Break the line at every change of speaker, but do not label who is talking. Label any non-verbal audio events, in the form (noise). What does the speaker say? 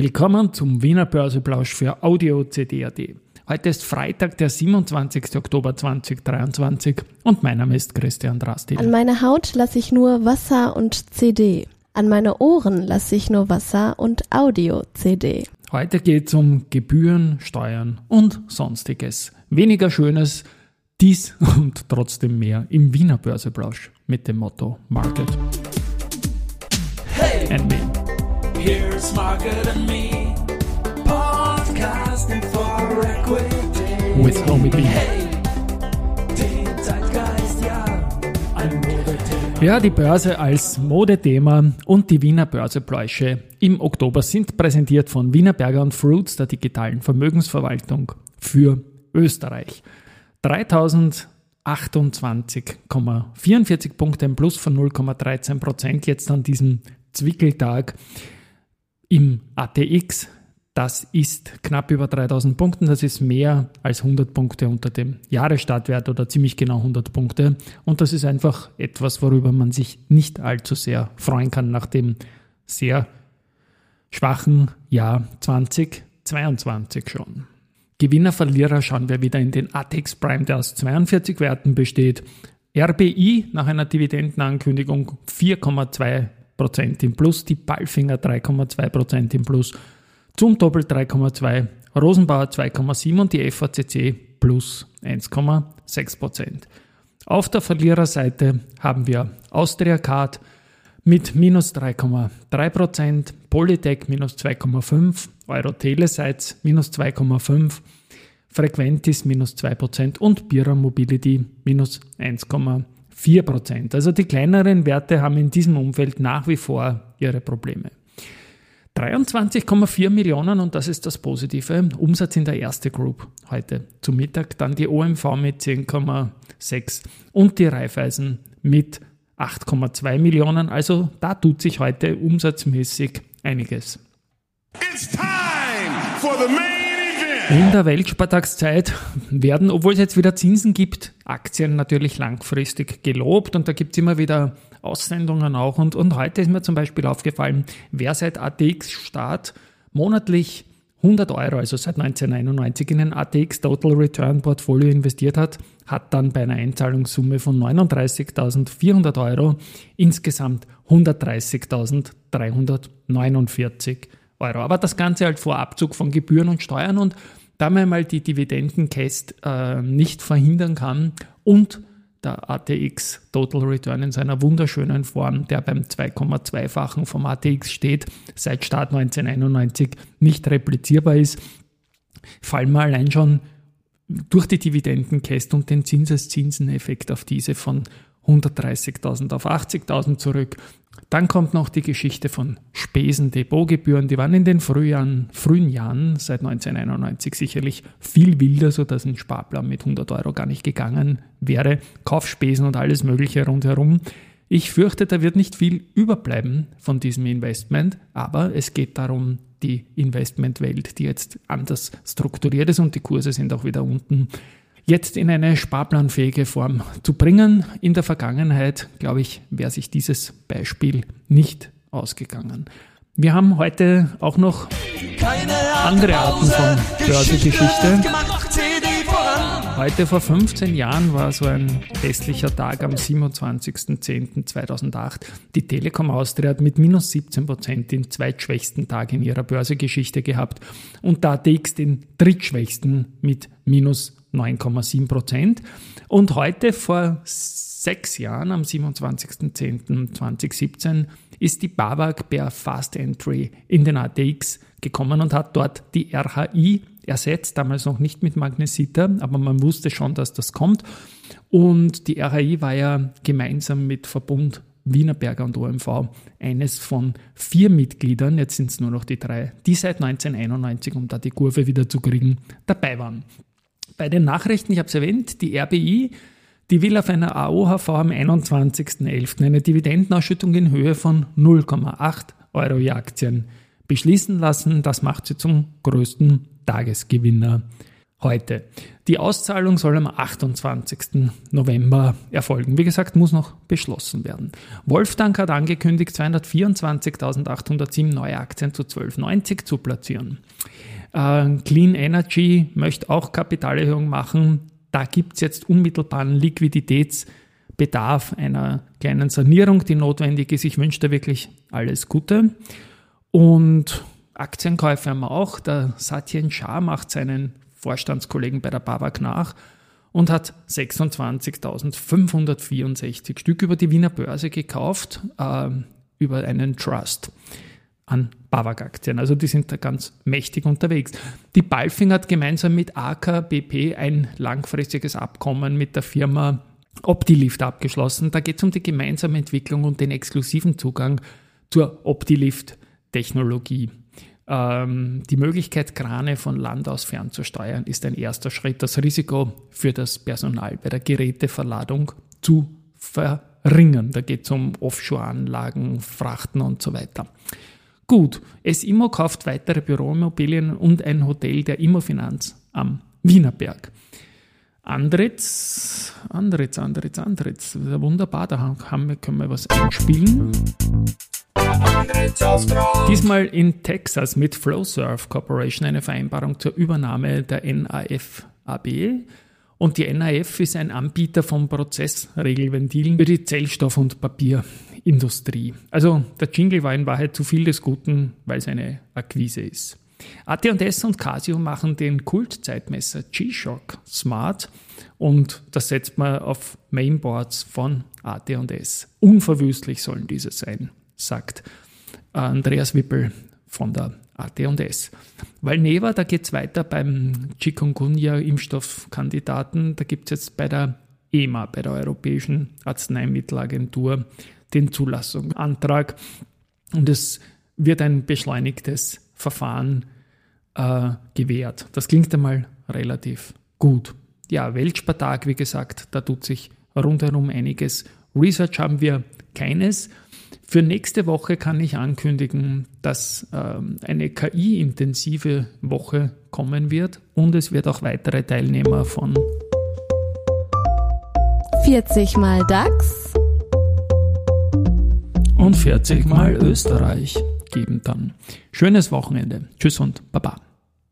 Willkommen zum Wiener Börseplausch für Audio CD.at. Heute ist Freitag, der 27. Oktober 2023 und mein Name ist Christian Drastil.
An meine Haut lasse ich nur Wasser und CD. An meine Ohren lasse ich nur Wasser und Audio-CD.
Heute geht es um Gebühren, Steuern und Sonstiges. Weniger Schönes, dies (laughs) und trotzdem mehr im Wiener Börseplausch mit dem Motto Market. Hey! Here's Market and Me, podcasting for equity. With Homie B. Hey, den Zeitgeist, ja, ein Modethema. Ja, die Börse als Modethema und die Wiener Börsepläusche im Oktober sind präsentiert von Wiener Berger und Fruits, der digitalen Vermögensverwaltung für Österreich. 3028,44 Punkte, ein Plus von 0,13 Prozent jetzt an diesem Zwickeltag im ATX. Das ist knapp über 3000 Punkten. Das ist mehr als 100 Punkte unter dem Jahresstartwert oder ziemlich genau 100 Punkte. Und das ist einfach etwas, worüber man sich nicht allzu sehr freuen kann nach dem sehr schwachen Jahr 2022 schon. Gewinner, Verlierer schauen wir wieder in den ATX Prime, der aus 42 Werten besteht. RBI nach einer Dividendenankündigung 4,2 Prozent im Plus, die Ballfinger 3,2 Prozent im Plus, zum Doppel 3,2, Rosenbauer 2,7 und die FACC plus 1,6 Prozent. Auf der Verliererseite haben wir Austria Card mit minus 3,3 Prozent, Polytech minus 2,5, Euro Telesites minus 2,5%, Frequentis minus 2 Prozent und Bira Mobility minus 1,5 4%. Also die kleineren Werte haben in diesem Umfeld nach wie vor ihre Probleme. 23,4 Millionen und das ist das Positive. Umsatz in der erste Group heute zu Mittag, dann die OMV mit 10,6 und die Raiffeisen mit 8,2 Millionen. Also da tut sich heute umsatzmäßig einiges. It's time for the main in der Weltspartagszeit werden, obwohl es jetzt wieder Zinsen gibt, Aktien natürlich langfristig gelobt und da gibt es immer wieder Aussendungen auch. Und, und heute ist mir zum Beispiel aufgefallen, wer seit ATX-Start monatlich 100 Euro, also seit 1991 in ein ATX Total Return Portfolio investiert hat, hat dann bei einer Einzahlungssumme von 39.400 Euro insgesamt 130.349 Euro. Aber das Ganze halt vor Abzug von Gebühren und Steuern und da man mal die Dividendenkäst äh, nicht verhindern kann und der ATX Total Return in seiner wunderschönen Form, der beim 2,2-fachen vom ATX steht, seit Start 1991 nicht replizierbar ist, fallen wir allein schon durch die Dividendenkäst und den Zinseszinseneffekt auf diese von 130.000 auf 80.000 zurück. Dann kommt noch die Geschichte von Spesen, Depotgebühren. Die waren in den Frühjahren, frühen Jahren seit 1991 sicherlich viel wilder, sodass ein Sparplan mit 100 Euro gar nicht gegangen wäre. Kaufspesen und alles Mögliche rundherum. Ich fürchte, da wird nicht viel überbleiben von diesem Investment, aber es geht darum, die Investmentwelt, die jetzt anders strukturiert ist und die Kurse sind auch wieder unten jetzt in eine sparplanfähige Form zu bringen. In der Vergangenheit, glaube ich, wäre sich dieses Beispiel nicht ausgegangen. Wir haben heute auch noch andere Arten von Börsegeschichte. Heute vor 15 Jahren war so ein hässlicher Tag am 27.10.2008. Die Telekom Austria hat mit minus 17 Prozent den zweitschwächsten Tag in ihrer Börsegeschichte gehabt und der ATX den drittschwächsten mit minus 9,7 Prozent. Und heute vor sechs Jahren, am 27.10.2017, ist die BAWAG per Fast Entry in den ATX gekommen und hat dort die RHI ersetzt, damals noch nicht mit Magnesita, aber man wusste schon, dass das kommt. Und die RHI war ja gemeinsam mit Verbund Wienerberger und OMV eines von vier Mitgliedern, jetzt sind es nur noch die drei, die seit 1991, um da die Kurve wieder zu kriegen, dabei waren. Bei den Nachrichten, ich habe es erwähnt, die RBI, die will auf einer AOHV am 21.11. eine Dividendenausschüttung in Höhe von 0,8 Euro je Aktien beschließen lassen. Das macht sie zum größten Tagesgewinner heute. Die Auszahlung soll am 28. November erfolgen. Wie gesagt, muss noch beschlossen werden. Wolfgang hat angekündigt, 224.807 neue Aktien zu 12,90 zu platzieren. Äh, Clean Energy möchte auch Kapitalerhöhung machen. Da gibt es jetzt unmittelbaren Liquiditätsbedarf einer kleinen Sanierung, die notwendig ist. Ich wünsche dir wirklich alles Gute. Und Aktienkäufe haben wir auch. Der Satyen Shah macht seinen Vorstandskollegen bei der BAWAG nach und hat 26.564 Stück über die Wiener Börse gekauft, äh, über einen Trust an BAWAG-Aktien. Also die sind da ganz mächtig unterwegs. Die Balfing hat gemeinsam mit AKBP ein langfristiges Abkommen mit der Firma Optilift abgeschlossen. Da geht es um die gemeinsame Entwicklung und den exklusiven Zugang zur Optilift-Technologie. Ähm, die Möglichkeit, Krane von Land aus fernzusteuern, ist ein erster Schritt, das Risiko für das Personal bei der Geräteverladung zu verringern. Da geht es um Offshore-Anlagen, Frachten und so weiter. Gut, es Immo kauft weitere Büroimmobilien und ein Hotel der Immofinanz am Wienerberg. Andritz, Andritz, Andritz, Andritz, wunderbar, da haben wir, können wir was einspielen. Diesmal in Texas mit Flowsurf Corporation eine Vereinbarung zur Übernahme der NAF AB. Und die NAF ist ein Anbieter von Prozessregelventilen für die Zellstoff- und Papierindustrie. Also der Jingle war in Wahrheit zu viel des Guten, weil es eine Akquise ist. AT&S und Casio machen den Kultzeitmesser G-Shock Smart und das setzt man auf Mainboards von AT&S. Unverwüstlich sollen diese sein sagt Andreas Wippel von der AT&S. Weil Neva, da geht es weiter beim Chikungunya-Impfstoffkandidaten. Da gibt es jetzt bei der EMA, bei der Europäischen Arzneimittelagentur, den Zulassungsantrag. Und es wird ein beschleunigtes Verfahren äh, gewährt. Das klingt einmal relativ gut. Ja, Weltspartag, wie gesagt, da tut sich rundherum einiges. Research haben wir keines. Für nächste Woche kann ich ankündigen, dass ähm, eine KI-intensive Woche kommen wird und es wird auch weitere Teilnehmer von
40 mal DAX
und 40 mal Österreich geben dann. Schönes Wochenende. Tschüss und Baba.